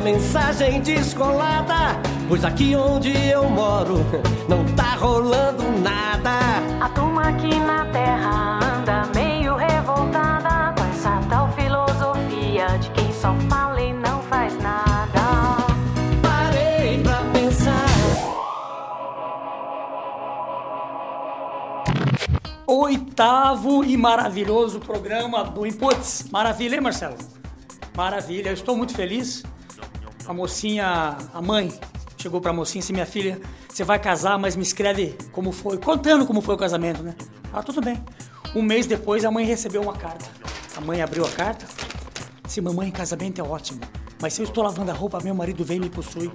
uma mensagem descolada. Pois aqui onde eu moro não tá rolando nada. A turma aqui na terra anda meio revoltada com essa tal filosofia de quem só fala e não faz nada. Parei pra pensar. Oitavo e maravilhoso programa do Inputs. Maravilha, hein, Marcelo? Maravilha, eu estou muito feliz. A mocinha, a mãe, chegou pra mocinha disse: Minha filha, você vai casar, mas me escreve como foi, contando como foi o casamento, né? Ah, tudo bem. Um mês depois, a mãe recebeu uma carta. A mãe abriu a carta. Se mamãe, casamento é ótimo, mas se eu estou lavando a roupa, meu marido vem e me possui.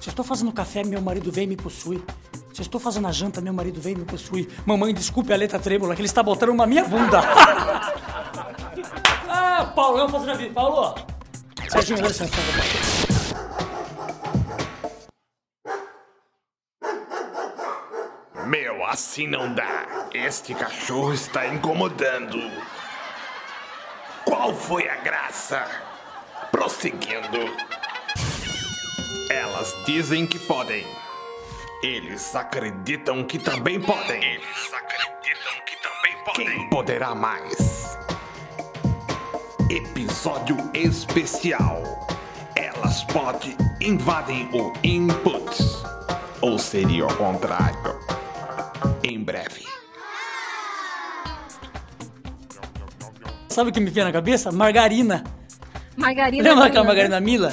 Se eu estou fazendo café, meu marido vem e me possui. Se eu estou fazendo a janta, meu marido vem e me possui. Mamãe, desculpe a letra trêmula que ele está botando na minha bunda. ah, Paulão fazendo a vida. Paulo, Serginho, dá licença. Assim não dá. Este cachorro está incomodando. Qual foi a graça? Prosseguindo. Elas dizem que podem. Eles acreditam que também podem. Eles acreditam que também podem. Quem poderá mais? Episódio especial. Elas podem invadem o input. Ou seria o contrário? Em breve. Sabe o que me veio na cabeça? Margarina. Margarina. Lembra aquela Margarina? margarina Mila?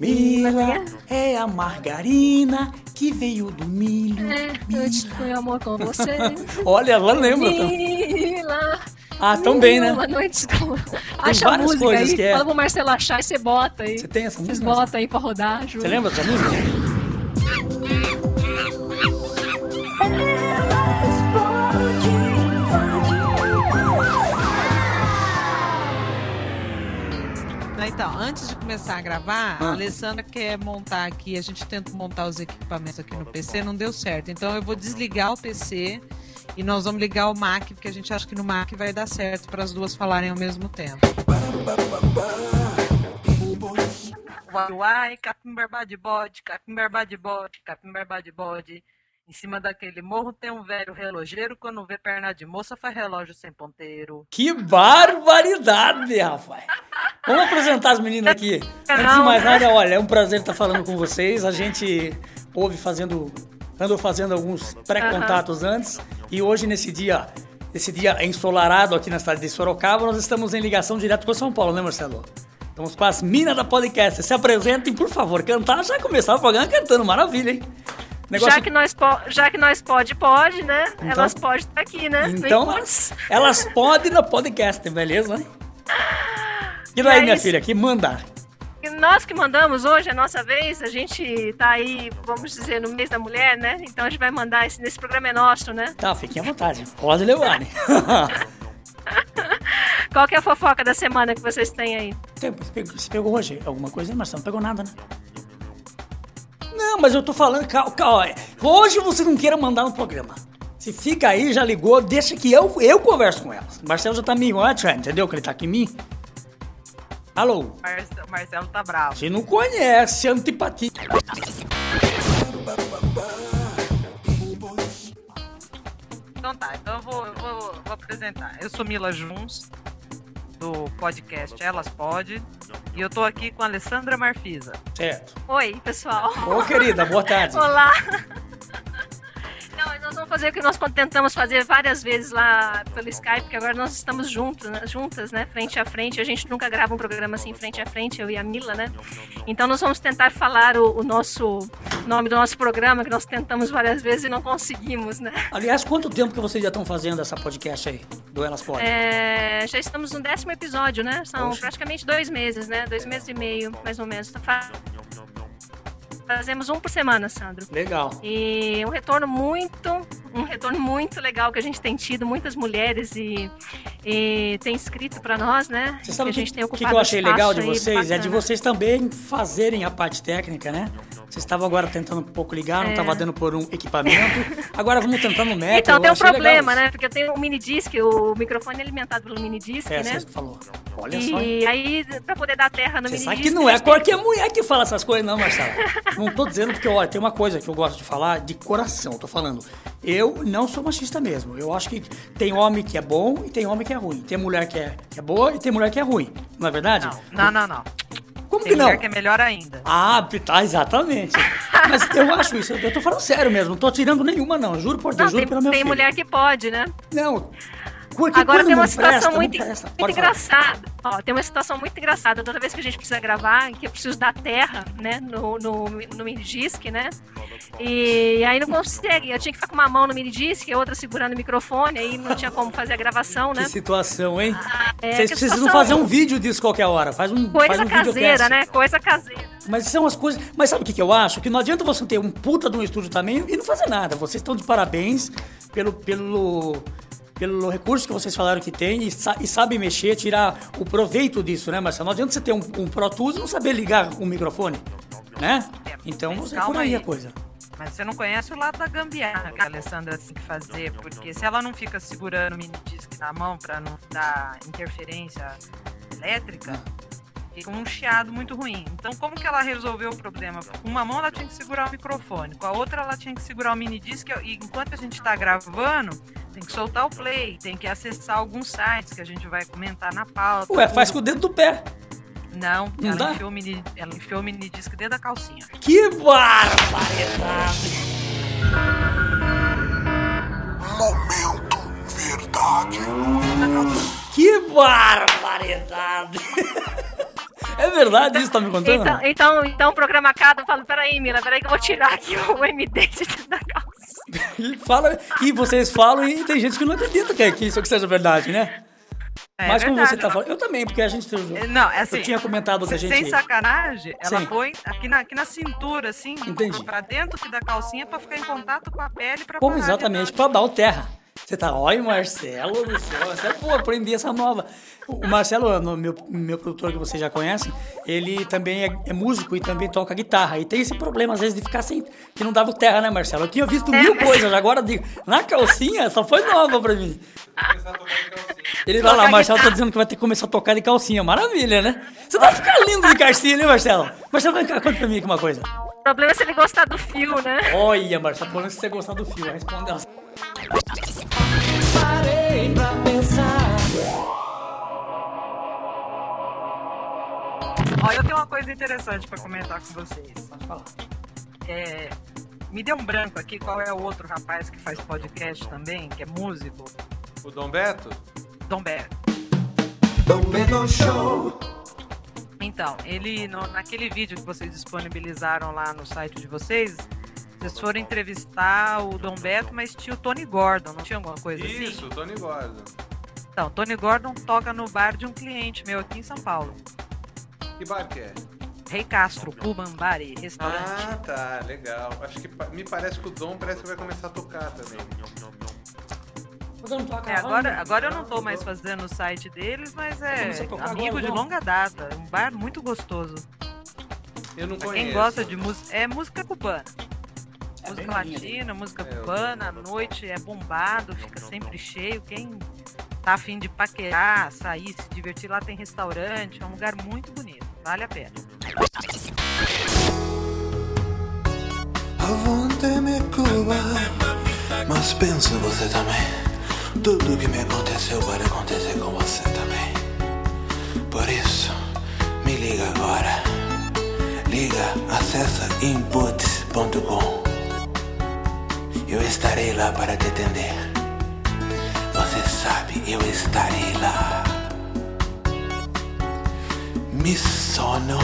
Mila é a margarina que veio do milho. É, eu te fui amor com você. Olha, ela lembra. Mila. Ah, tão bem, né? Uma noite com... Acha a várias música coisas aí, que é. fala pro Marcelo achar e você bota aí. Você tem essa Vocês música? botam aí pra rodar, Ju. Você lembra dessa música? Então, antes de começar a gravar, Ah. a Alessandra quer montar aqui, a gente tenta montar os equipamentos aqui no PC, não deu certo. Então eu vou desligar o PC e nós vamos ligar o Mac, porque a gente acha que no Mac vai dar certo para as duas falarem ao mesmo tempo. Uai, uai, capim barba de bode, capim barba de bode, capim barba de bode. Em cima daquele morro tem um velho relojeiro, quando vê perna de moça faz relógio sem ponteiro. Que barbaridade, rapaz! Vamos apresentar as meninas aqui. Antes de mais nada, olha, é um prazer estar falando com vocês. A gente houve fazendo, andou fazendo alguns pré-contatos antes e hoje nesse dia, nesse dia ensolarado aqui na cidade de Sorocaba, nós estamos em ligação direto com São Paulo, né, Marcelo? Estamos com as minas da podcast. Se apresentem, por favor. Cantar já começar o programa cantando, maravilha, hein? Negócio- Já que nós já que nós pode, pode, né? Então- Elas podem estar aqui, né? Então, elas, elas podem no podcast, beleza? E daí, é minha isso. filha, que manda. E nós que mandamos hoje, é a nossa vez, a gente tá aí, vamos dizer, no mês da mulher, né? Então a gente vai mandar esse, nesse programa é nosso, né? Tá, fiquem à vontade. Pode levar, né? Qual que é a fofoca da semana que vocês têm aí? Você pegou, você pegou hoje alguma coisa, mas você não pegou nada, né? Não, mas eu tô falando, calma, calma. Hoje você não queira mandar no programa. Se fica aí, já ligou, deixa que eu, eu converso com elas. Marcelo já tá me watchando, entendeu? Que ele tá aqui em mim. Alô? Marcelo, Marcelo tá bravo. Você não conhece, antipatia. Então tá, então eu vou, eu vou, vou apresentar. Eu sou Mila Juns, do podcast Elas Pode, e eu tô aqui com a Alessandra Marfisa. Certo. Oi, pessoal. Ô, querida, boa tarde. Olá. Não, nós vamos fazer o que nós tentamos fazer várias vezes lá pelo Skype, porque agora nós estamos juntos, né? juntas, né? Frente a frente. A gente nunca grava um programa assim frente a frente, eu e a Mila, né? Então nós vamos tentar falar o, o nosso nome do nosso programa, que nós tentamos várias vezes e não conseguimos, né? Aliás, quanto tempo que vocês já estão fazendo essa podcast aí? Do Elas Podem? É, já estamos no décimo episódio, né? São Poxa. praticamente dois meses, né? Dois meses e meio, mais ou menos. Fa- Fazemos um por semana, Sandro. Legal. E um retorno muito, um retorno muito legal que a gente tem tido, muitas mulheres e, E tem escrito pra nós, né? Você sabe o a que, gente tem que, que eu achei legal de vocês? É de vocês também fazerem a parte técnica, né? Vocês estavam agora tentando um pouco ligar, não É. estava dando por um equipamento. Agora vamos tentar no método. Então tem um problema, né? Porque eu tenho um mini disc, o microfone é alimentado pelo mini disc, É, né? você falou. Olha só. E aí, pra poder dar terra no Você mini sabe disc. que não é gente tem- qualquer mulher que fala essas coisas, não, Marcelo. Não tô dizendo porque, olha, tem uma coisa que eu gosto de falar de coração, tô falando. Eu não sou machista mesmo. Eu acho que tem homem que é bom e tem homem que é ruim. Tem mulher que é, que é boa e tem mulher que é ruim. Não é verdade? Não, não, não, não. Como Tem que não? mulher que é melhor ainda. Ah, tá, exatamente. Mas eu acho isso, eu tô falando sério mesmo, não tô tirando nenhuma, não. Juro por Deus, Não, juro tem, pelo meu tem filho. mulher que pode, né? Não. Porque Agora tem uma situação presta, muito, presta. muito engraçada. Ó, tem uma situação muito engraçada. Toda vez que a gente precisa gravar, que eu preciso dar terra, né, no, no, no mini disc, né? E aí não consegue. Eu tinha que ficar com uma mão no mini disc, a outra segurando o microfone, aí não tinha como fazer a gravação, né? Que situação, hein? é, Vocês precisam situação- fazer um vídeo disso qualquer hora. Faz um, faz Coisa um caseira, né? Coisa caseira. Mas são as coisas. Mas sabe o que, que eu acho? Que não adianta você ter um puta de um estúdio também e não fazer nada. Vocês estão de parabéns pelo, pelo, pelo recurso que vocês falaram que tem e, sa- e sabem mexer, tirar o proveito disso, né, Marcelo? Não adianta você ter um, um Pro Tools e não saber ligar o microfone, né? Então mas é por aí a coisa. Mas você não conhece o lado da gambiarra que a Alessandra tem que fazer, porque se ela não fica segurando o mini disc na mão pra não dar interferência elétrica, fica um chiado muito ruim. Então, como que ela resolveu o problema? Com uma mão ela tinha que segurar o microfone, com a outra ela tinha que segurar o mini disc e enquanto a gente tá gravando, tem que soltar o play, tem que acessar alguns sites que a gente vai comentar na pauta. Ué, faz com o dedo do pé. Não, Não ela, dá? enfiou o mini, ela enfiou o mini disc dentro da calcinha. Que barbaridade! Momento Verdade. Que barbaridade! É verdade isso, tá me contando? Então, então, então o programa acaba. Eu falo, peraí, Mila, peraí que eu vou tirar aqui o MD de dentro da calça. E, fala, e vocês falam e tem gente que não acredita que, que isso que seja verdade, né? É Mas como verdade, você tá ela- falando, eu também, porque a gente. Não, é assim. eu tinha comentado que a gente. Sem sacanagem, ela Sim. foi aqui na, aqui na cintura, assim, Entendi. pra dentro da calcinha pra ficar em contato com a pele pra Como exatamente, pra dar o terra. Você tá, olha, Marcelo do céu, você é pô, aprendi essa nova. O Marcelo, no meu, meu produtor que você já conhece, ele também é, é músico e também toca guitarra. E tem esse problema, às vezes, de ficar sem. que não dava o terra, né, Marcelo? Eu tinha visto mil coisas, agora digo, na calcinha só foi nova pra mim. Ele vai lá, Tocar Marcelo tá dizendo que vai ter que começar a tocar de calcinha. Maravilha, né? Você vai ficar lindo de calcinha, né, Marcelo? Marcelo, vem cá, conta pra mim aqui uma coisa. O problema é se ele gostar do fio, né? Olha, Marcelo, pelo menos se você gostar do fio, responde ela. Parei pra pensar. Ó, eu tenho uma coisa interessante pra comentar com vocês. Pode falar. É, me deu um branco aqui, qual é o outro rapaz que faz podcast também, que é músico? O Dom Beto? Dom Beto. Dom Pedro Show. Então, ele, no- naquele vídeo que vocês disponibilizaram lá no site de vocês, vocês foram entrevistar o Dom Beto, mas tinha o Tony Gordon, não tinha alguma coisa assim? Isso, o Tony Gordon. Então, Tony Gordon toca no bar de um cliente meu aqui em São Paulo. Que bar que é? Rei Castro, Pubambari, restaurante. Ah, tá, legal. Acho que me parece que o Dom parece que vai começar a tocar também. Você não toca É, agora, né? agora eu não tô mais fazendo o site deles, mas é amigo agora, de não? longa data. É um bar muito gostoso. Eu não Pra conheço. quem gosta de música, é música cubana. Música latina, música É, cubana, à noite é bombado, fica sempre cheio. Quem tá afim de paquerar, sair, se divertir lá tem restaurante, é um lugar muito bonito, vale a pena. Avante-me Cuba Mas pensa você também. Tudo que me aconteceu pode acontecer com você também. Por isso, me liga agora. Liga, acessa inputs.com Eu estarei lá para te atender Você sabe, eu estarei lá Me sono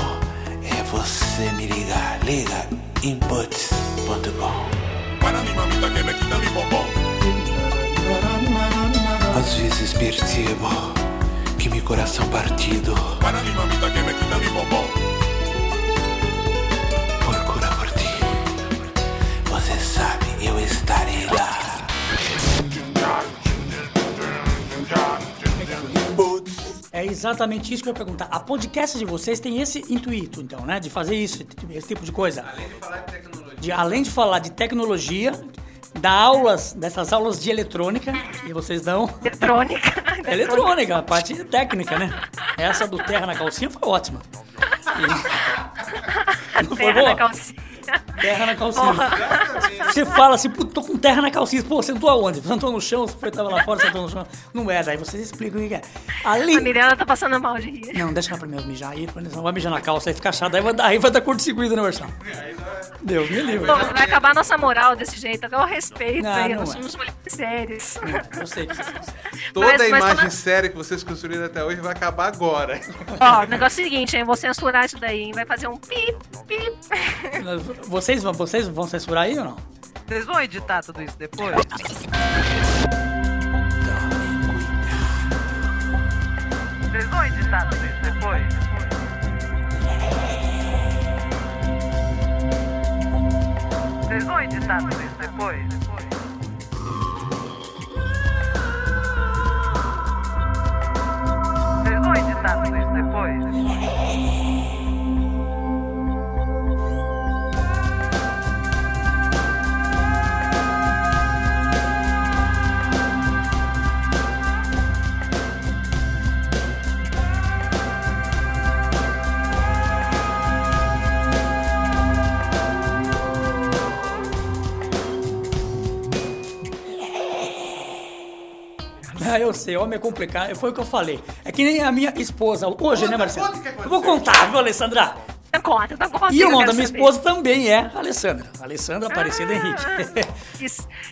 é você me ligar. Liga inputs.com. Às vezes percebo que meu coração partido Para mi mamita que me quita mi bombón. Eu estarei lá. exatamente isso que eu ia perguntar. A podcast de vocês tem esse intuito, então, né? De fazer isso, esse tipo de coisa. Além de falar de tecnologia. De, além de falar de tecnologia, dar aulas, dessas aulas de eletrônica, que vocês dão. Eletrônica. É eletrônica, a parte técnica, né? Essa do Terra na Calcinha foi ótima. E- Não foi Terra boa? na calcinha. Terra na calcinha. Você fala assim, tô com terra na calcinha. Pô, sentou aonde? Sentou no chão, você tava lá fora, sentou no chão. Não é, daí vocês explicam o que é. A Além... Mirella tá passando mal de rir. Não, deixa ela primeiro mijar aí, depois não vai mijar na calça, aí fica chato, aí vai dar, aí vai dar curto-circuito, né, Marcelo? Deus me livre. Pô, vai acabar a nossa moral desse jeito, até o respeito Não, aí, não nós é. somos mulheres sérias. Eu sei que vocês são sérios. Toda Mas- a mas imagem fala- séria que vocês construíram até hoje vai acabar agora. Ó, o negócio é o seguinte, hein, vou censurar isso daí, hein, vai fazer um pi, pi. Vocês, vocês vão censurar aí ou não? Vocês vão editar tudo isso depois? Vocês vão editar tudo isso depois? Vocês vão editar tudo isso depois? Vocês vão editar tudo isso depois? Ah, eu sei, homem é complicado. Foi o que eu falei. É que nem a minha esposa. Hoje, Conta, né, Marcelo? conta o que Eu vou contar, viu, Alessandra? Não conta, não conta. E o nome da minha saber. esposa também é Alessandra. Alessandra Aparecida Ah, Henrique. Que,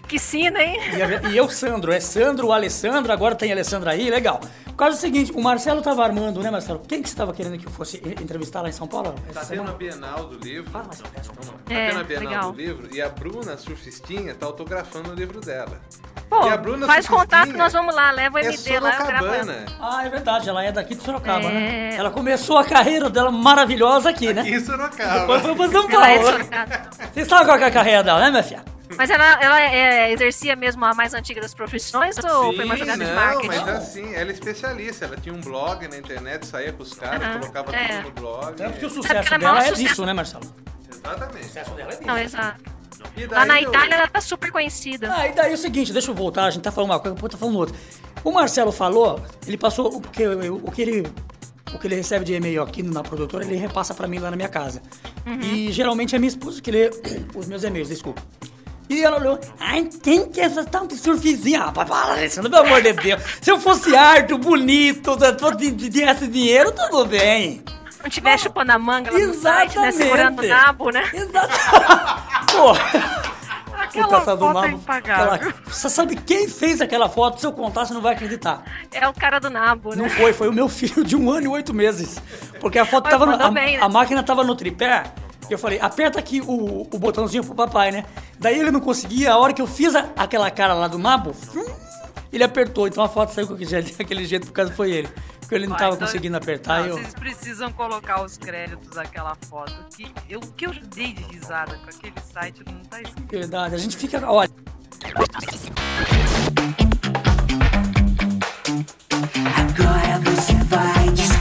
que sina, hein? E, a- e eu, Sandro. É Sandro, Alessandro, agora tem Alessandra aí, legal. Por causa do seguinte, o Marcelo tava armando, né, Marcelo? Quem que você tava querendo que eu fosse entrevistar lá em São Paulo? Tá tendo a? Bienal do livro. Fala mais sobre essa. Tá É, tendo a Bienal legal. do livro e a Bruna Surfistinha tá autografando o livro dela. Pô, E a Bruna faz contato que nós vamos lá, leva o É MD lá, eu gravo ela. Sorocabana. Ah, é verdade, ela é daqui de Sorocaba, né? É. Ela começou a carreira dela maravilhosa aqui, né? Aqui em Sorocaba. Depois foi pra São é Paulo. Sorocaba. Vocês sabem qual é a carreira dela, né, minha filha? Mas ela, ela é, exercia mesmo a mais antiga das profissões ou Sim, foi uma jogada não, de marketing? mas assim, ela é especialista. Ela tinha um blog na internet, saía com os caras, Aham, colocava é. tudo no blog. Tanto que o É sucesso porque é dela é sucesso. disso, né, Marcelo? Exatamente. sucesso dela é disso. Não, exato. E Lá na daí eu- Itália ela tá super conhecida. Ah, e daí é o seguinte, deixa eu voltar, a gente tá falando uma coisa, o tá falando outra. O Marcelo falou, ele passou, o que, o que ele o que ele recebe de e-mail aqui na produtora, ele repassa pra mim lá na minha casa. E geralmente é minha esposa que lê os meus e-mails, desculpa. E ela olhou, ai, quem que é essa tal de surfizinha? Rapaz, para, Alessandro, pelo amor de Deus. Se eu fosse harto, bonito, se tivesse dinheiro, tudo bem. Não tiver chupando a manga lá no site, né? Exatamente. Segurando o nabo, né? Exato. Pô, Aquela foto nabo, é impagável. aquela- Você sabe quem fez aquela foto? Se eu contar, você não vai acreditar. É o cara do nabo, né? Não foi, foi o meu filho de um ano e oito meses. Porque a foto tava no, a, bem, né? a máquina tava no tripé. E eu falei, aperta aqui o, o botãozinho pro papai, né? Daí ele não conseguia, a hora que eu fiz a- aquela cara lá do nabo, hum, ele apertou. Então a foto saiu com aquele jeito, por causa foi ele. Porque ele não Ó, tava então- conseguindo apertar. Não, eu... Vocês precisam colocar os créditos daquela foto. Que eu, o que eu dei de risada com aquele site não tá escrito. Verdade, a gente fica. Olha. Agora você vai descobrir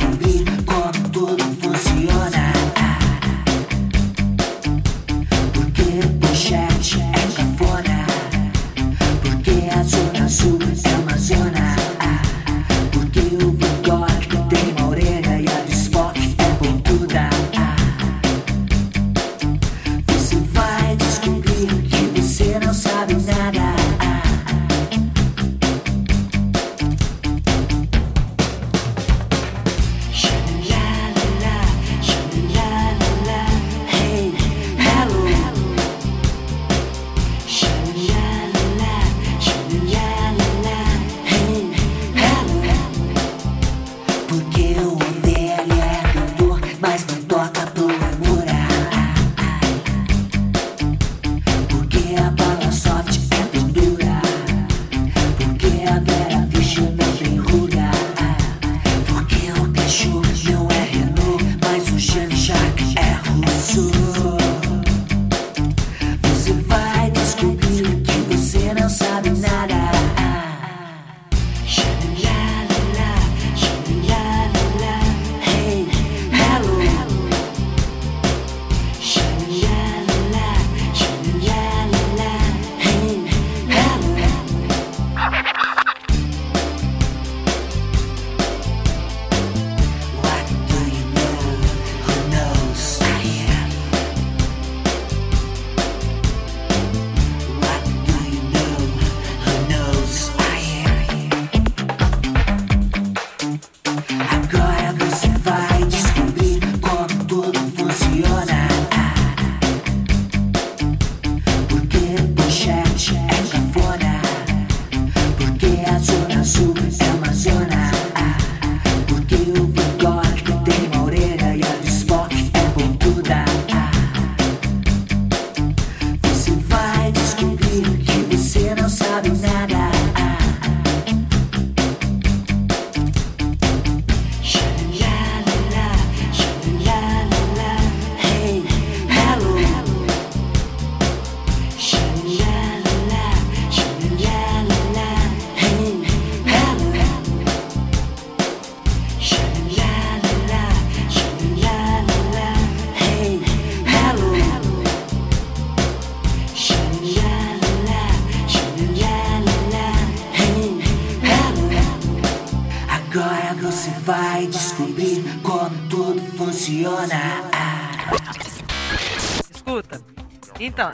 então,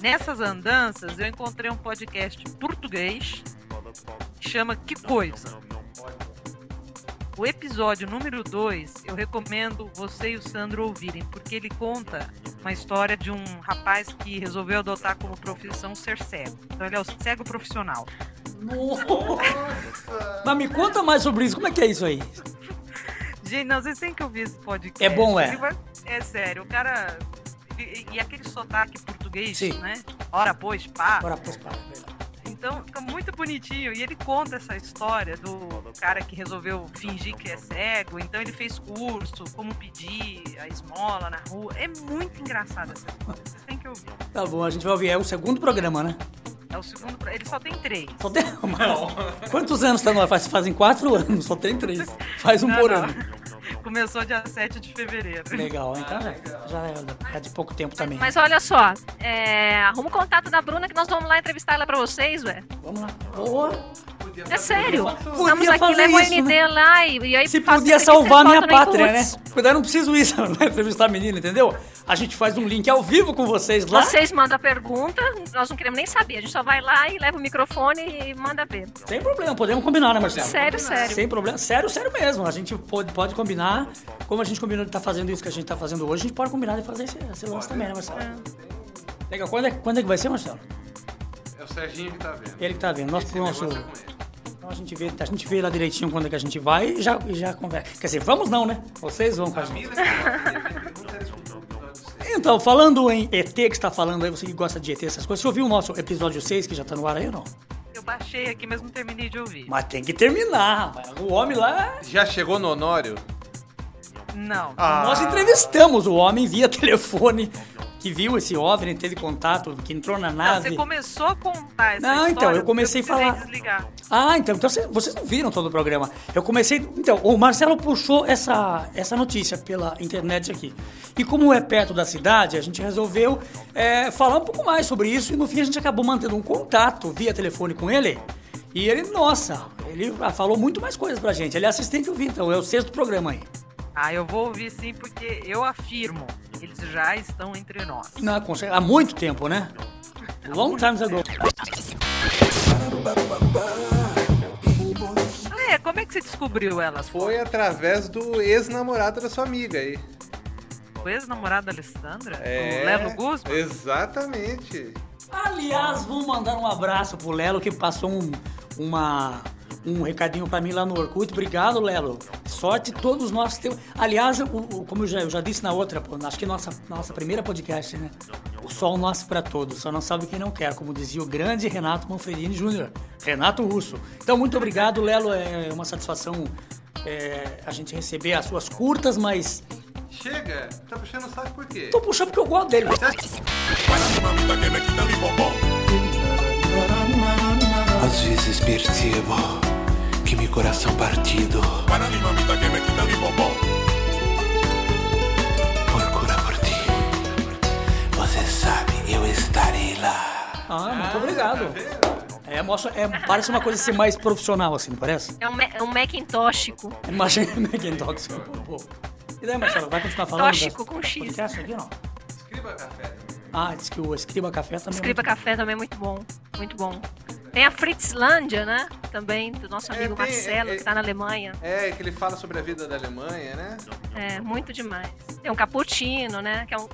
nessas andanças eu encontrei um podcast português que chama Que Coisa. O episódio número 2 eu recomendo você e o Sandro ouvirem, porque ele conta uma história de um rapaz que resolveu adotar como profissão ser cego. Então ele é o cego profissional. Mas me conta mais sobre isso. Como é que é isso aí? Gente, não, vocês têm que ouvir esse podcast. É bom, é? Vai- É sério, o cara. E, e aquele sotaque português, Sim. né? Ora, pois, pá. Ora, pois, pá, é verdade. Então fica muito bonitinho. E ele conta essa história do cara que resolveu fingir que é cego. Então ele fez curso, como pedir a esmola na rua. É muito engraçado essa história. Vocês têm que ouvir. Tá bom, a gente vai ouvir. É o segundo programa, né? É o segundo. Ele só tem três. Só tem... Mas, Quantos anos tá no ar? Faz, fazem quatro anos, só tem três. Faz um Não, por não. ano. Começou dia 7 de fevereiro. Legal, então já, já é, é de pouco tempo também. Mas olha só, é, arruma o contato da Bruna que nós vamos lá entrevistar ela pra vocês, ué. Vamos lá. Boa. É sério. Estamos aqui, leva o ND né? lá e, e aí Se faz podia salvar a minha pátria, né? Cuidado, não preciso isso, né? Entrevistar a menina, entendeu? A gente faz um link ao vivo com vocês lá. Vocês mandam a pergunta, nós não queremos nem saber. A gente só vai lá e leva o microfone e manda ver. Sem problema, podemos combinar, né, Marcelo? Sério, sério. Sem problema, sério, sério mesmo. A gente pode, pode combinar. Como a gente combinou de estar fazendo isso que a gente tá fazendo hoje, a gente pode combinar de fazer esse, esse lance também, né, Marcelo? Legal, quando é, quando é que vai ser, Marcelo? É o Serginho que tá vendo. Ele que tá vendo. Nosso, nosso, é então a gente, vê, a gente vê lá direitinho quando é que a gente vai e já, e já conversa. Quer dizer, vamos não, né? Vocês vão com a gente. Então, falando em ET que está falando aí, você que gosta de ET, essas coisas, você ouviu o nosso episódio 6 que já tá no ar aí ou não? Eu baixei aqui, mas não terminei de ouvir. Mas tem que terminar, rapaz. O homem lá. Já chegou no Honório? Não. Ah. Nós entrevistamos o homem via telefone que viu esse OVNI, teve contato, que entrou na Não, nave. você começou a contar essa Não, história. então, eu comecei a falar. desligar. Ah, então, então cê- vocês não viram todo o programa. Eu comecei. Então, o Marcelo puxou essa, essa notícia pela internet aqui. E como é perto da cidade, a gente resolveu é, falar um pouco mais sobre isso. E no fim a gente acabou mantendo um contato via telefone com ele. E ele, nossa, ele ah, falou muito mais coisas pra gente. Ele é assistente ouvir, então, é o sexto programa aí. Ah, eu vou ouvir sim, porque eu afirmo, eles já estão entre nós. Não, com certeza, há muito tempo, né? Long time ago. É, como é que você descobriu elas? Foi através do ex-namorado da sua amiga aí. O ex-namorado da Alessandra? É. O Lelo Guzman? Exatamente. Aliás, vamos mandar um abraço pro Lelo que passou um, uma, um recadinho pra mim lá no Orkut. Obrigado, Lelo. Sorte todos nós temos. Aliás, o- o- como eu já, eu já disse na outra, pô, acho que nossa, nossa primeira podcast, né? O sol nasce pra todos, só não sabe quem não quer, como dizia o grande Renato Manfredini Júnior, Renato Russo. Então, muito obrigado, Lelo. É uma satisfação é, a gente receber as suas curtas, mas Chega, tá puxando o saco por quê? tô puxando porque eu gosto dele. Às vezes percebo que meu coração partido Para mi mamita que me quita mi bombom. procura por ti. Você sabe, eu estarei lá. Ah, muito obrigado. É, mostra, é, parece uma coisa ser mais profissional, assim, não parece? É um, é um Macintóchico. Imagina Macintosh. Pô. E daí, Marcelo, vai continuar falando? Tóxico das- com X. podcast aqui, não? Escriba café. Ah, diz que o Escriba Café também. é Escriba Café também é muito bom. Muito bom. Tem a Fritzlândia, né? Também, do nosso amigo tem- Marcelo, é- que tá na Alemanha. É, que ele fala sobre a vida da Alemanha, né? É, muito demais. Tem um Cappuccino, né? Que é um,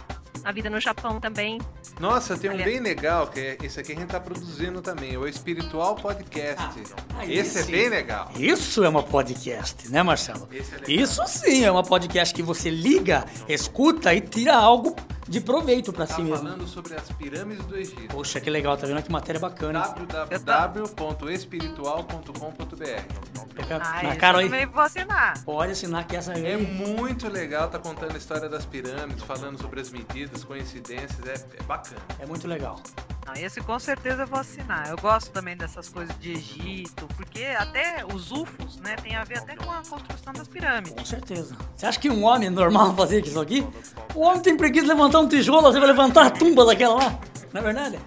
a vida no Japão também. Nossa, tem um Olha. bem legal, que é esse aqui a gente tá produzindo também, o Espiritual Podcast. Aí esse é bem legal. Isso é uma podcast, né, Marcelo? É. Isso sim é uma podcast que você liga, escuta e tira algo de proveito pra Tá si mesmo. falando sobre as pirâmides do Egito. Poxa, que legal, tá vendo que matéria bacana. hein? www.espiritual.com.br Ah, na cara também vou assinar. Pode assinar que essa É aí. muito legal, tá contando a história das pirâmides, falando sobre as medidas, coincidências, é, é bacana. É muito legal. Não, esse com certeza eu vou assinar. Eu gosto também dessas coisas de Egito, porque até os UFOs, né, tem a ver até com a construção das pirâmides. Com certeza. Você acha que um homem normal fazer isso aqui? O homem tem preguiça de levantar um tijolo, você vai levantar a tumba daquela lá. Não é verdade?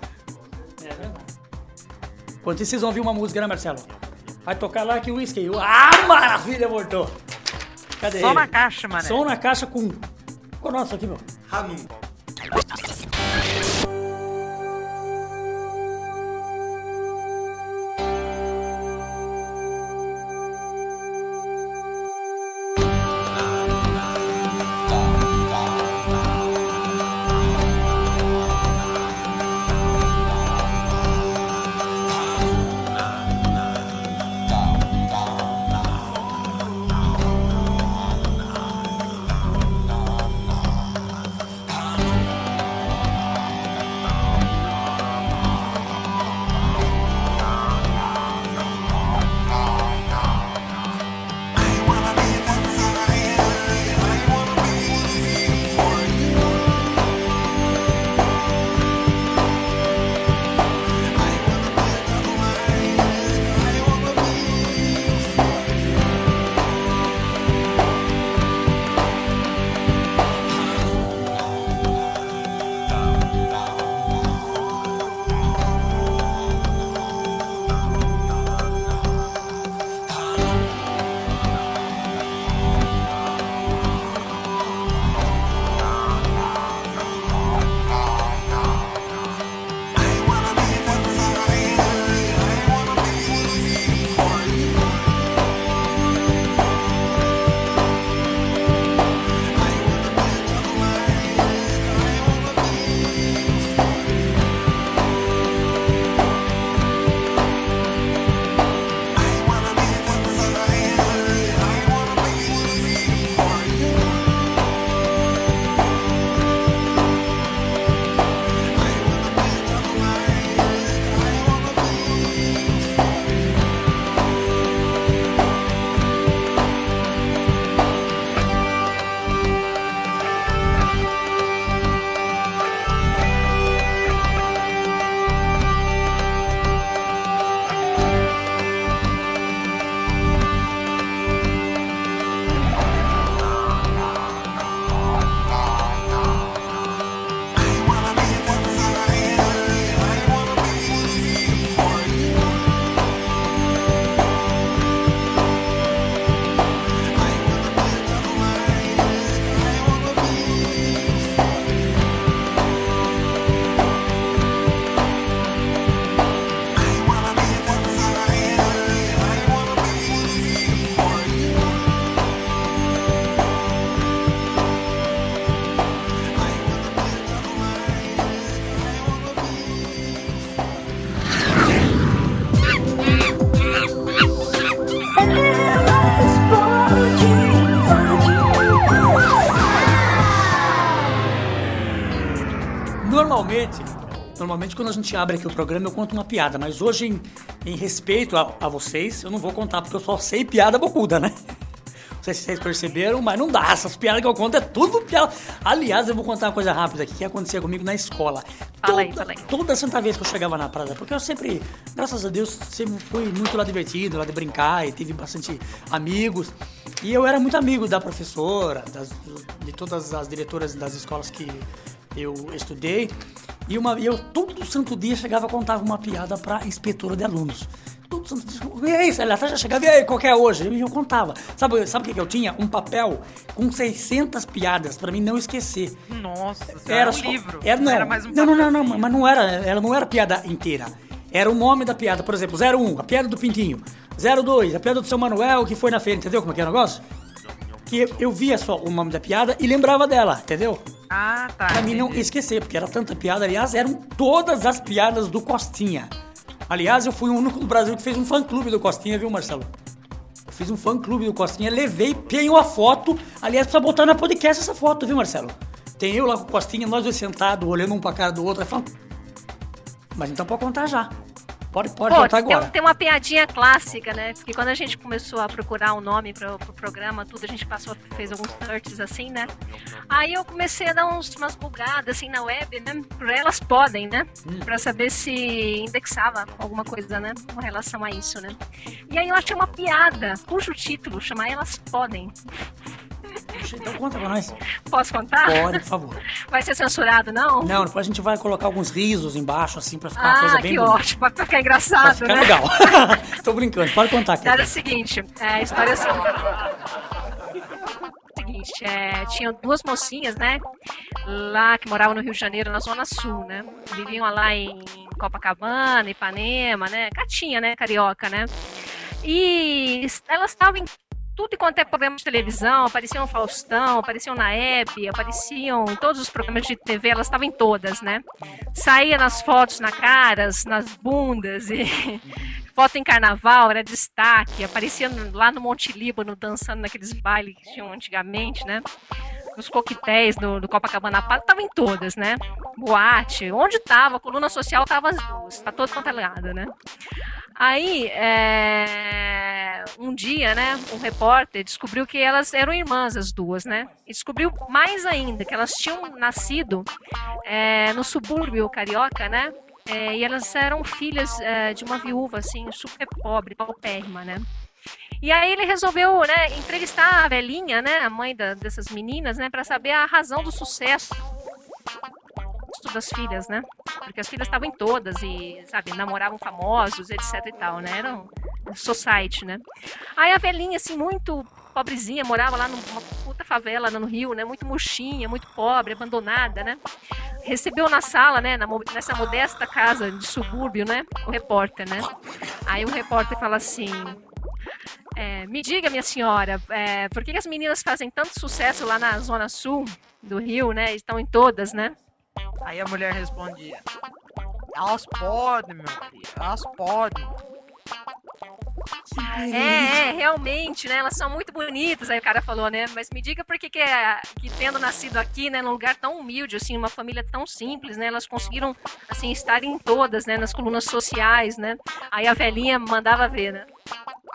É verdade. Enquanto isso, vocês vão ouvir uma música, né, Marcelo? Vai tocar lá que o whisky. Ah, maravilha, voltou. Cadê Só ele? na caixa, mané. Som na caixa com... Qual o nosso aqui, meu? Hanum. Normalmente quando a gente abre aqui o programa eu conto uma piada, mas hoje em, em respeito a, a vocês, eu não vou contar porque eu só sei piada bocuda, né? Não sei se vocês perceberam, mas não dá. Essas piadas que eu conto é tudo piada. Aliás, eu vou contar uma coisa rápida aqui que acontecia comigo na escola. Fala aí, toda, fala aí. toda santa vez que eu chegava na praia, porque eu sempre, graças a Deus, sempre fui muito lá divertido, lá de brincar e tive bastante amigos. E eu era muito amigo da professora, das- de todas as diretoras das escolas que eu estudei. E uma, eu todo santo dia chegava e contava uma piada pra inspetora de alunos. Todo santo dia. E aí, ela já chegava, e aí, qual que é hoje? E eu contava. Sabe, sabe o que, que eu tinha? Um papel com 600 piadas pra mim não esquecer. Nossa, era, um só- livro. Era, não, era mais um não, não, não, não, papelzinho. mas não era, ela não era piada inteira. Era o nome da piada, por exemplo, 01, a piada do Pintinho. 02, a piada do seu Manuel que foi na feira, entendeu como é que é o negócio? Que eu, eu via só o nome da piada e lembrava dela, entendeu? Ah, tá. Pra mim não esquecer, porque era tanta piada. Aliás, eram todas as piadas do Costinha. Aliás, eu fui o único do Brasil que fez um fã-clube do Costinha, viu, Marcelo? Eu fiz um fã-clube do Costinha, levei, tenho a foto. Aliás, precisa botar na podcast essa foto, viu, Marcelo? Tem eu lá com o Costinha, nós dois sentados, olhando um pra cara do outro, falando. Mas então pode contar já. Pode, pode Pô, contar tem, agora. tem uma piadinha clássica, né? Porque quando a gente começou a procurar um nome pro, pro programa, tudo, a gente passou, fez alguns searches assim, né? Aí eu comecei a dar uns, umas bugadas assim na web, né? Por elas podem, né? Pra saber se indexava alguma coisa, né? Com relação a isso, né? E aí eu achei uma piada, cujo título chama Elas Podem. Então conta pra nós. Posso contar? Pode, por favor. Vai ser censurado, não? Não, depois a gente vai colocar alguns risos embaixo, assim, pra ficar uma coisa Ah, bem que bonita. ótimo, pra ficar Pra engraçado, ficar né? legal. Tô brincando, pode contar, Era cara. o seguinte, é, a história é assim. Seguinte, é, tinham duas mocinhas, né? Lá que moravam no Rio de Janeiro, na Zona Sul, né? Viviam lá em Copacabana, Ipanema, né? Catinha, né? Carioca, né? E elas estavam em tudo quanto é programa de televisão, apareciam Faustão, apareciam na Hebe, apareciam em todos os programas de TV, elas estavam em todas, né? Saía nas fotos, na caras, nas bundas e foto em carnaval, era destaque, aparecia lá no Monte Líbano dançando naqueles bailes que tinham antigamente, né? Nos coquetéis do, do Copacabana Palace, tava em todas, né? Boate, onde tava, a coluna social tava tá todo quanto é né? Aí, é, um dia, né, um repórter descobriu que elas eram irmãs, as duas, né? E descobriu mais ainda que elas tinham nascido é, no subúrbio carioca, né? É, e elas eram filhas é, de uma viúva, assim, super pobre, paupérrima, né? E aí ele resolveu, né, entrevistar a velhinha, né, a mãe da- dessas meninas, né, para saber a razão do sucesso das filhas, né? Porque as filhas estavam em todas e, sabe, namoravam famosos, etc e tal, né? Era um society, né? Aí a velhinha, assim, muito pobrezinha, morava lá numa puta favela no Rio, né? Muito murchinha, muito pobre, abandonada, né? Recebeu na sala, né? nessa modesta casa de subúrbio, né? O repórter, né? Aí o repórter fala assim... É, me diga, minha senhora, é, por que que as meninas fazem tanto sucesso lá na zona sul do Rio, né? Estão em todas, né? Aí a mulher respondia: Elas podem, meu filho, elas podem. É, é, realmente, né? Elas são muito bonitas, aí o cara falou, né? Mas me diga por que, que, é, que tendo nascido aqui, né, num lugar tão humilde, assim, uma família tão simples, né? Elas conseguiram, assim, estar em todas, né? Nas colunas sociais, né? Aí a velhinha mandava ver, né?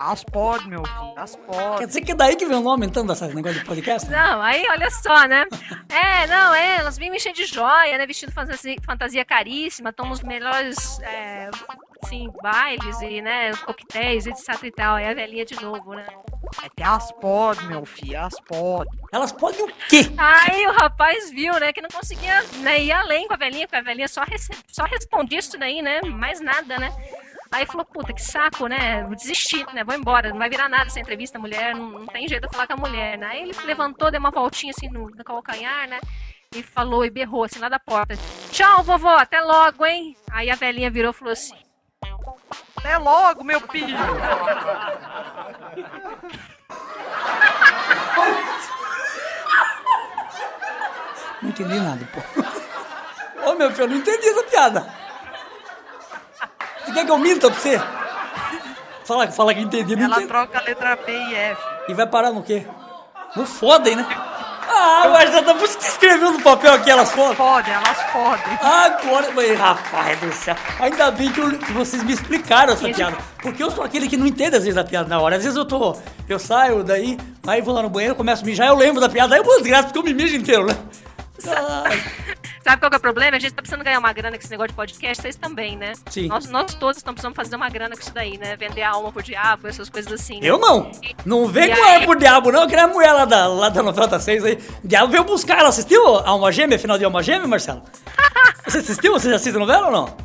Elas podem, meu filho, elas Quer podem. dizer que é daí que vem o nome, então, desse negócio de podcast? Não, aí olha só, né? É, não, é, elas vêm mexendo de joia, né? Vestindo fantasia, fantasia caríssima, tomam os melhores, é, assim, bailes e, né, coquetéis, etc e tal. Aí a velhinha de novo, né? É que elas podem, meu filho, elas podem. Elas podem o quê? Aí o rapaz viu, né, que não conseguia né, ir além com a velhinha, porque a velhinha só, rece- só respondia isso daí, né? Mais nada, né? Aí falou, puta, que saco, né? Vou desistir, né? Vou embora, não vai virar nada essa entrevista, mulher, não, não tem jeito de falar com a mulher, né? Aí ele levantou, deu uma voltinha assim no, no calcanhar, né? E falou e berrou assim lá da porta. Tchau, vovó, até logo, hein? Aí a velhinha virou e falou assim: Até logo, meu filho. Não entendi nada, pô. Ô, meu filho, eu não entendi essa piada. Você quer que eu minta pra você? Fala, fala que entendi, Ela entendi. troca a letra B e F. E vai parar no quê? No fodem, né? Ah, mas tá... Por isso que você escreveu no papel aqui, elas fodem. Podem, elas podem. Agora, mas, rapaz do céu. Ainda bem que, eu- que vocês me explicaram essa piada. Porque eu sou aquele que não entende às vezes a piada na hora. Às vezes eu tô. Eu saio daí, aí vou lá no banheiro, começo a mijar, eu lembro da piada. Aí eu vou desgraça, porque eu me mijo inteiro, né? Ai, Sabe qual que é o problema? A gente tá precisando ganhar uma grana com esse negócio de podcast, vocês também, né? Sim. Nós, nós todos estamos precisando fazer uma grana com isso daí, né? Vender a alma pro diabo, essas coisas assim. né? eu não. Não vem E com aí? ar pro diabo, não, que nem a mulher lá da, lá da novela das seis aí. O diabo veio buscar. Ela assistiu Alma Gêmea, final de Alma Gêmea, Marcelo? Você assistiu? Você já assiste a novela ou não?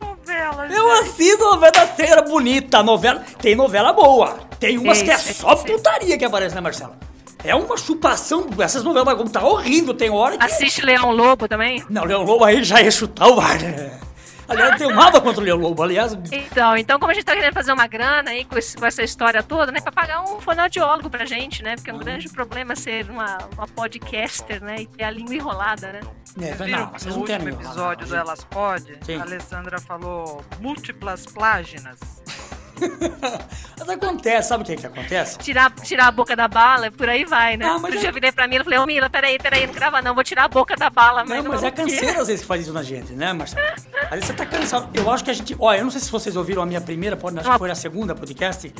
Novela, Eu assisto novela cera bonita. Novela, tem novela boa. Tem umas que é só putaria que aparece, né, Marcelo? É uma chupação. Essas novelas como tá horrível. Tem hora que. Assiste Leão Lobo também? Não, Leão Lobo aí já ia chutar o ar. né? Aliás, eu tenho nada contra o Leão Lobo. Aliás, Então, então como a gente tá querendo fazer uma grana aí com, esse- com essa história toda, né? Pra pagar um fonoaudiólogo pra gente, né? Porque é um grande problema ser uma, uma podcaster, né? E ter a língua enrolada, né? é, Viram não, que vocês no não querem. último episódio do Elas Pode, Sim. a Alessandra falou múltiplas pláginas. Mas acontece, sabe o que que acontece? Tirar, tirar a boca da bala, por aí vai, né? Ah, mas Outro é- dia eu virei pra Mila e falei, ô Mila, peraí, peraí, não grava não, vou tirar a boca da bala. Não, não mas é canseiro às vezes que faz isso na gente, né, Marcelo? Às vezes você tá cansado. Eu acho que a gente. Olha, eu não sei se vocês ouviram a minha primeira, acho que foi a segunda podcast,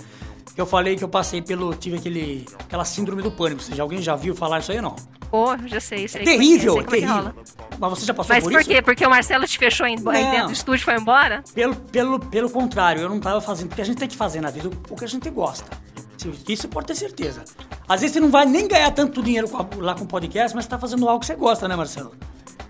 eu falei que eu passei pelo. tive aquele. aquela síndrome do pânico. Já, alguém já viu falar isso aí ou não? Pô, já sei, sei. É é que terrível, é é terrível. Mas você já passou Mas por, por isso? quê? Porque o Marcelo te fechou em, dentro do estúdio e foi embora? Pelo, pelo, pelo contrário, eu não tava fazendo, porque a gente tem que fazer na vida o que a gente gosta. Isso pode ter certeza. Às vezes você não vai nem ganhar tanto dinheiro lá com o podcast, mas você tá fazendo algo que você gosta, né, Marcelo?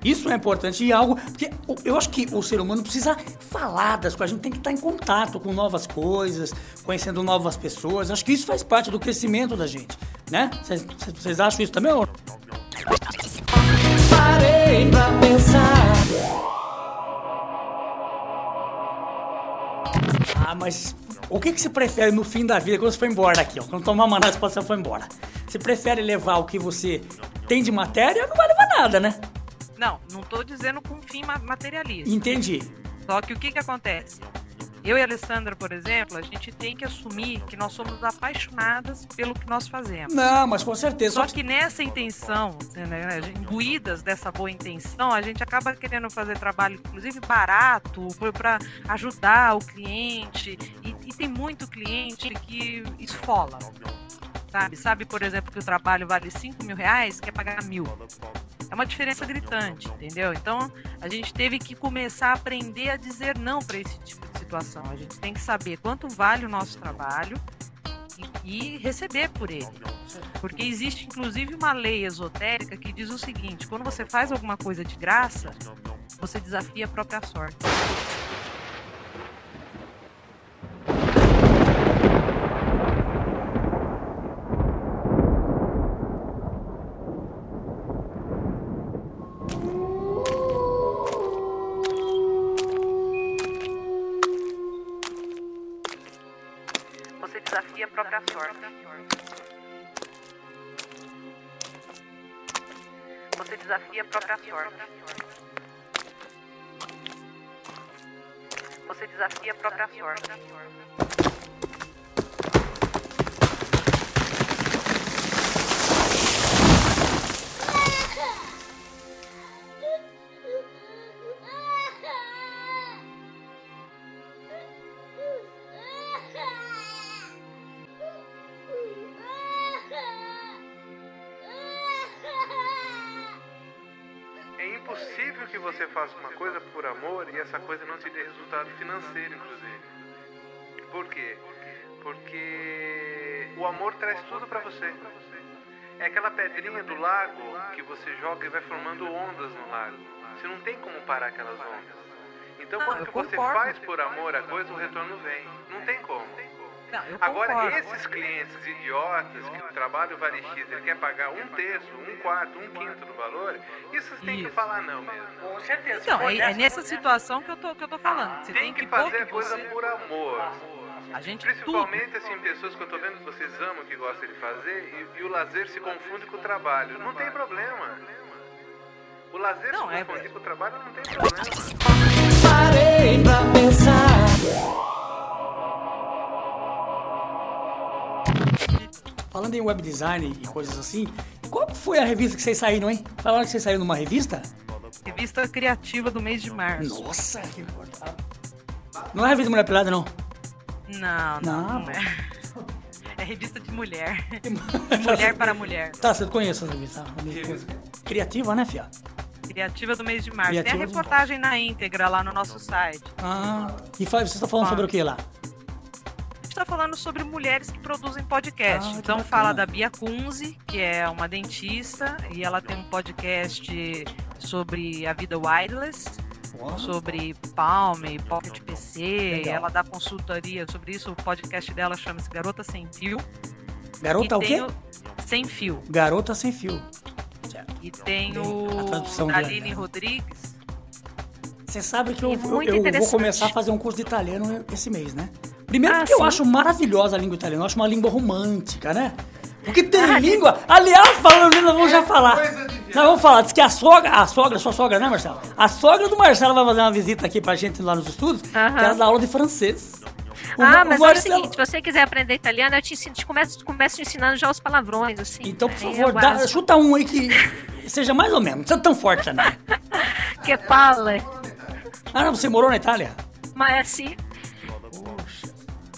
Isso é importante e algo. Porque eu acho que o ser humano precisa falar das coisas, a gente tem que estar em contato com novas coisas, conhecendo novas pessoas. Acho que isso faz parte do crescimento da gente, né? Vocês- acham isso também? Parei pra pensar. Ah, mas o que, que você prefere no fim da vida, quando você foi embora daqui, ó? Quando tomar uma análise, você foi embora. Você prefere levar o que você tem de matéria? Não vai levar nada, né? Não, não tô dizendo com fim ma- materialista. Entendi. Só que o que que acontece? Eu e a Alessandra, por exemplo, a gente tem que assumir que nós somos apaixonadas pelo que nós fazemos. Não, mas com certeza. Só que nessa intenção, né, imbuídas dessa boa intenção, a gente acaba querendo fazer trabalho, inclusive barato, para ajudar o cliente. E, e tem muito cliente que esfola. Sabe? Sabe, por exemplo, que o trabalho vale 5 mil reais, quer pagar mil. É uma diferença gritante, entendeu? Então, a gente teve que começar a aprender a dizer não para esse tipo de situação. A gente tem que saber quanto vale o nosso trabalho e, e receber por ele. Porque existe, inclusive, uma lei esotérica que diz o seguinte: quando você faz alguma coisa de graça, você desafia a própria sorte. Sorte. Você desafia a própria sorte. Você desafia a própria sorte. Que você faça uma coisa por amor e essa coisa não te dê resultado financeiro, inclusive. Por quê? Porque o amor traz tudo pra você. É aquela pedrinha do lago que você joga e vai formando ondas no lago. Você não tem como parar aquelas ondas. Então, quando você faz por amor a coisa, o retorno vem. Não tem como. Não, Agora, concordo. esses clientes idiotas que o trabalho vale X, ele quer pagar um terço, um quarto, um quinto do valor, isso você tem que Isso. falar não mesmo. Com certeza. Então, é, é nessa situação que eu tô, que eu tô falando. Você Tem tem que que fazer que a coisa você... por amor. A gente Principalmente assim, pessoas que eu tô vendo que vocês amam, que gostam de fazer, e, e o lazer se confunde com o trabalho. Não tem problema. O lazer Não, se é- confundir com o trabalho não tem problema. Parei pra pensar. Falando em web design e coisas assim, qual foi a revista que vocês saíram, hein? Falaram que vocês saíram numa revista? Revista criativa do mês de março. Nossa, que importante. Não é revista Mulher Pelada, não. Não, não, Não. é. É revista de mulher. mulher para mulher. Tá, você conhece essa revista. Criativa, né, fia? Criativa do mês de março. Criativa Tem a reportagem na íntegra lá no nosso site. Ah, e faz, vocês estão falando sobre o que lá? Está falando sobre mulheres que produzem podcast. Ah, então fala da Bia Kunze, que é uma dentista, e ela tem um podcast sobre a vida wireless, Uau. sobre Palm, Pocket PC. Legal. Ela dá consultoria sobre isso. O podcast dela chama-se Garota Sem Fio. Garota e o quê? o Sem Fio. Garota sem fio. Certo. E tem o a dela. Aline Rodrigues. Você sabe que eu, eu- eu vou começar a fazer um curso de italiano esse mês, né? Primeiro Ah, porque eu sim. acho maravilhosa a língua italiana, eu acho uma língua romântica, né? Porque tem Ah, língua. Aliás, falando nós vamos já falar. de viado. Nós vamos falar. Diz que a sogra, a sogra, sua sogra, né, Marcelo? A sogra do Marcelo vai fazer uma visita aqui pra gente lá nos estudos, Aham. que ela dá aula de francês. Ah, mas olha o Marcelo- seguinte, se você quiser aprender italiano, eu te ensino, te começo, começo te ensinando já os palavrões, assim. Então, por Aí é favor, o dá- chuta um aí que seja mais ou menos. Não precisa tão forte também. Que palle. Ah, não, você morou na Itália? Mas é assim,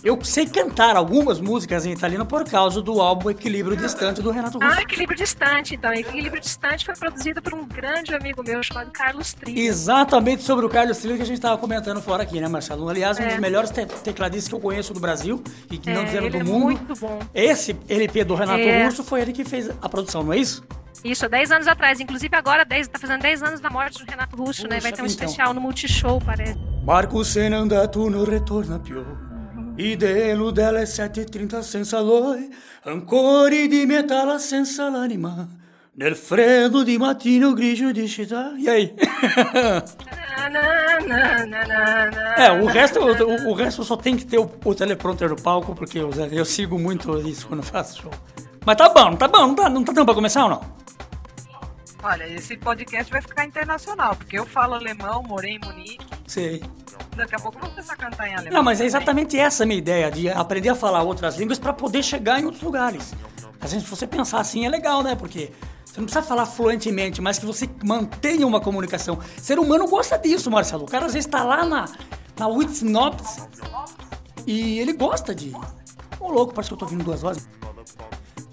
Eu sei cantar algumas músicas em italiano por causa do álbum Equilíbrio Distante do Renato Russo. Ah, Equilíbrio Distante, então. Equilíbrio Distante foi produzido por um grande amigo meu chamado Carlos Trilha. Exatamente sobre o Carlos Trilha que a gente estava comentando fora aqui, né, Marcelo? Aliás, um É. dos melhores te tecladistas que eu conheço do Brasil e que não É, dizendo ele do é mundo. muito bom. Esse LP do Renato É. Russo foi ele que fez a produção, não é isso? Isso, há 10 anos atrás. Inclusive agora, 10, tá fazendo 10 anos da morte do Renato Russo, né? Vai ter um então. especial no Multishow, parece. Marco se n'è andato non ritorna più. Idelo delle 7.30 senza lui, ancora di metallo senza l'anima. Nel freddo di mattino grigio di città. E aí? É, o resto, o, o resto só tem que ter o, o teleprompter no palco, porque eu, eu sigo muito isso quando faço show. Mas tá bom, tá bom, não tá, não tá dando pra começar ou não? Olha, esse podcast vai ficar internacional, porque eu falo alemão, morei em Munique, Sei. daqui a pouco eu vou começar a cantar em alemão. Não, mas é exatamente essa a minha ideia, de aprender a falar outras línguas para poder chegar em outros lugares. Às vezes, se você pensar assim, é legal, né? Porque você não precisa falar fluentemente, mas que você mantenha uma comunicação. Ser humano gosta disso, Marcelo. O cara às vezes tá lá na, na Witsnops e ele gosta de. Ô, louco, parece que eu tô ouvindo duas vozes.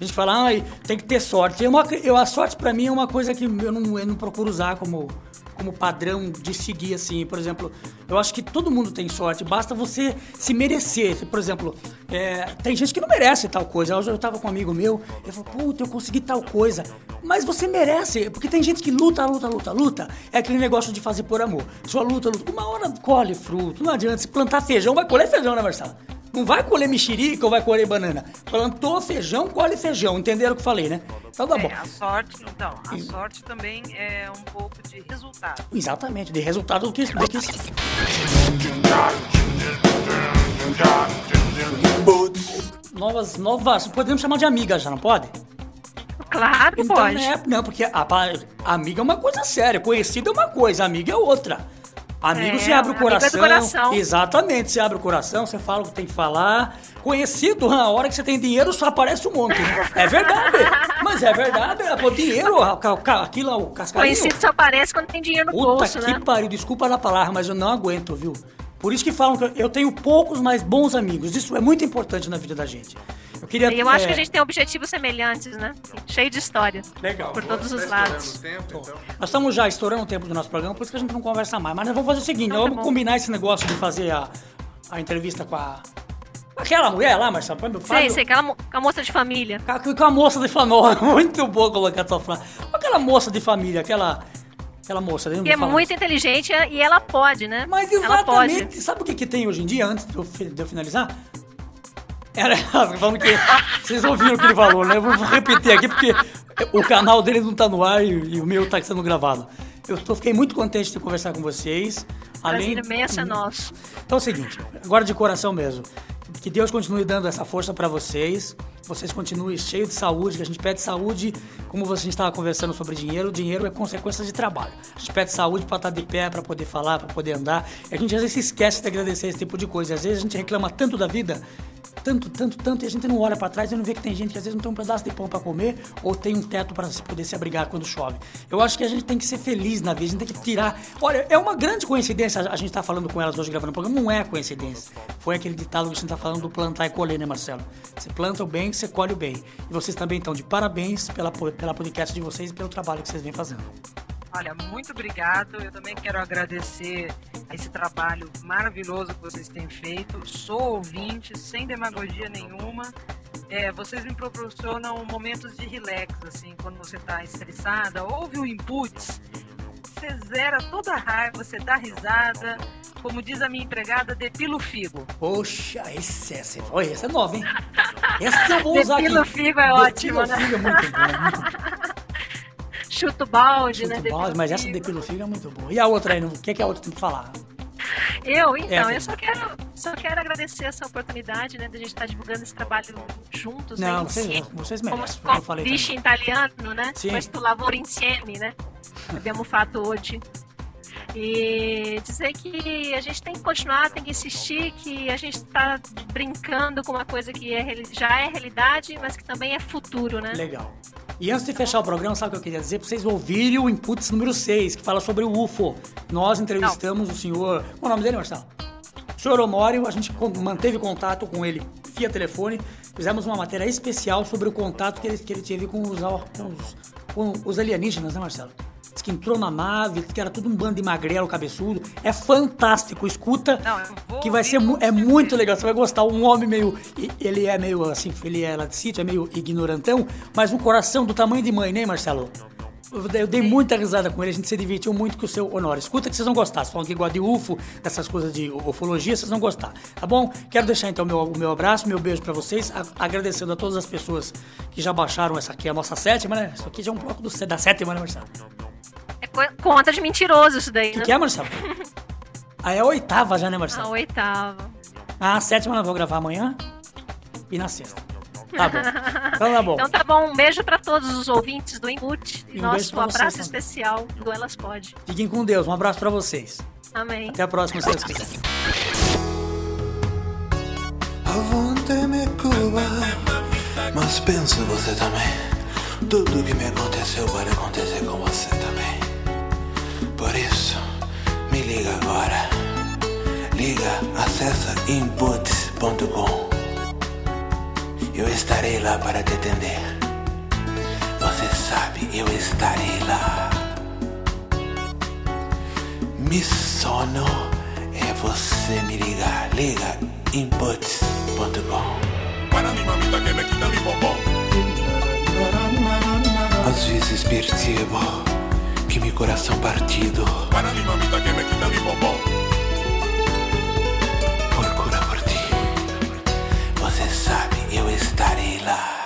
A gente fala, ai, tem que ter sorte. É uma, eu, a sorte pra mim é uma coisa que eu não, eu não procuro usar como, como padrão de seguir, assim. Por exemplo, eu acho que todo mundo tem sorte, basta você se merecer. Por exemplo, é, tem gente que não merece tal coisa. Hoje eu tava com um amigo meu, ele falou, puta, eu consegui tal coisa. Mas você merece, porque tem gente que luta, luta, luta, luta. É aquele negócio de fazer por amor. Só luta, luta. Uma hora colhe fruto. Não adianta. Se plantar feijão, vai colher feijão, né, Marcelo? Não vai colher mexerica ou vai colher banana. Plantou feijão, colhe feijão. Entenderam o que eu falei, né? Então tá bom. É, a sorte, então, a sorte também é um pouco de resultado. Exatamente, de resultado do que. Do que... Novas, novas. Podemos chamar de amiga já, não pode? Claro que Então, pode. né, não, porque a, pa- amiga é uma coisa séria, conhecida é uma coisa, amiga é outra. Amigo É, você abre o amigo é coração, coração. Exatamente, você abre o coração, você fala o que tem que falar. Conhecido, na hora que você tem dinheiro, só aparece um monte. É verdade. Mas é verdade, é, pô, dinheiro, aquilo, o cascarinho. Conhecido só aparece quando tem dinheiro no Puta bolso, que né? pariu, desculpa na palavra, mas eu não aguento, viu? Por isso que falam que eu tenho poucos, mas bons amigos. Isso é muito importante na vida da gente. Eu queria. E eu acho é, que a gente tem objetivos semelhantes, né? Cheio de história. Legal. Por todos Tá os lados. tempo, então. Nós estamos já estourando o tempo do nosso programa, por isso que a gente não conversa mais. Mas nós vamos fazer o seguinte: Então nós tá vamos bom. combinar esse negócio de fazer a, a entrevista com a. com Aquela mulher lá, Marcelo. Fábio- Sei, sei, aquela mo- com a moça de família. Com a moça de família. Muito bom colocar a tua frase. Com aquela moça de família, aquela. Aquela moça. Que é falar. muito inteligente e ela pode, né? Mas ela pode. exatamente. Sabe o que, que tem hoje em dia, antes de eu, fi- de eu finalizar? Era falando que. Vocês ouviram o que ele falou, né? Eu vou repetir aqui porque o canal dele não tá no ar e, e o meu tá sendo gravado. Eu tô, fiquei muito contente de conversar com vocês. Além, Prazer imenso é nosso. então é o seguinte, agora de coração mesmo. Que Deus continue dando essa força para vocês. Vocês continuem cheios de saúde, que a gente pede saúde, como a gente estava conversando sobre dinheiro, o dinheiro é consequência de trabalho. A gente pede saúde para estar de pé, para poder falar, para poder andar. E a gente às vezes se esquece de agradecer esse tipo de coisa. Às vezes a gente reclama tanto da vida, tanto, tanto, tanto, e a gente não olha para trás e não vê que tem gente que às vezes não tem um pedaço de pão para comer ou tem um teto para poder se abrigar quando chove. Eu acho que a gente tem que ser feliz na vida, a gente tem que tirar. Olha, é uma grande coincidência a gente estar falando com elas hoje gravando o programa, não é coincidência. Foi aquele ditado que a gente está falando do plantar e colher, né, Marcelo? Você planta o bem, você colhe o bem. E vocês também estão de parabéns pela, pela podcast de vocês e pelo trabalho que vocês vêm fazendo. Olha, muito obrigado. Eu também quero agradecer esse trabalho maravilhoso que vocês têm feito. Sou ouvinte, sem demagogia nenhuma. É, vocês me proporcionam momentos de relax, assim, quando você está estressada, ouve o inputs, você zera toda a raiva, você dá risada. Como diz a minha empregada, depila o figo. Poxa, esse, esse, olha, esse é novo, hein? Esse eu vou usar aqui. Depila o figo é ótimo, Depila o né? figo é muito bom, é muito bom. Chuta o balde, né? Depila balde, o mas essa o figo é muito boa. E a outra aí, o que, que a outra tem que falar? Eu, então, Essa. eu só quero, só quero agradecer essa oportunidade, né, de a gente estar divulgando esse trabalho juntos. Não, né, vocês, insieme. vocês merecem, como eu falei em italiano, né? Sì. Questo lavoro insieme, né? Abbiamo fatto oggi. E dizer que a gente tem que continuar, tem que insistir, que a gente está brincando com uma coisa que é, já é realidade, mas que também é futuro, né? Legal. E antes de fechar o programa, sabe o que eu queria dizer? Pra vocês ouvirem o Inputs número 6, que fala sobre o UFO. Nós entrevistamos o senhor. Qual é o nome dele, Marcelo? O senhor Honório, a gente manteve contato com ele via telefone. Fizemos uma matéria especial sobre o contato que ele, que ele teve com os, os, com os alienígenas, né, Marcelo? Diz que entrou na nave, que era tudo um bando de magrelo, cabeçudo. É fantástico. Escuta, Não, que vai ser mu- é muito legal. Você vai gostar. Um homem meio. Ele é meio assim, ele é lá de sítio, é meio ignorantão, mas um coração do tamanho de mãe, né, Marcelo? Eu dei, eu muita risada com ele, a gente se divertiu muito com o seu Honório. Escuta que vocês vão gostar. Vocês falam que gosta de UFO, dessas coisas de ufologia, vocês vão gostar. Tá bom? Quero deixar então meu, o meu abraço, meu beijo pra vocês, a- agradecendo a todas as pessoas que já baixaram essa aqui, a nossa sétima, né? Isso aqui já é um bloco do, da sétima, né, Marcelo? É co- conta de mentiroso isso daí, O que, né? que é, Marcelo? Ah, é a oitava já, né, A Marcelo? oitava. Ah, a sétima nós vamos gravar amanhã e na sexta. Tá bom. Então tá bom. Então tá bom, um beijo pra todos os ouvintes do Input. E um beijo Nosso abraço especial do Elas Pode. Fiquem com Deus. Um abraço pra vocês. Amém. Até a próxima, se Deus quiser. A vontade me cuba, mas penso você também. Tudo que me aconteceu pode acontecer com você também. Por isso, me liga agora. Liga, acessa inputs.com. Eu estarei lá para te atender. Você sabe, eu estarei lá. Me sono é você me ligar. Liga inputs.com. Para mi mamita que me quita mi bombón. Às vezes percebo que meu coração partido Para mi mamita que me quita mi bombón. study life.